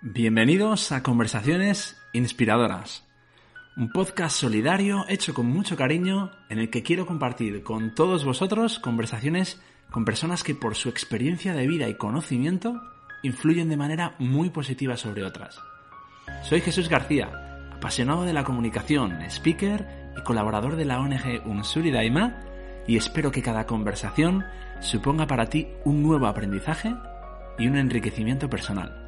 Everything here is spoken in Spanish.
Bienvenidos a Conversaciones Inspiradoras, un podcast solidario hecho con mucho cariño en el que quiero compartir con todos vosotros conversaciones con personas que por su experiencia de vida y conocimiento influyen de manera muy positiva sobre otras. Soy Jesús García, apasionado de la comunicación, speaker y colaborador de la ONG Unsuri Daima y espero que cada conversación suponga para ti un nuevo aprendizaje y un enriquecimiento personal.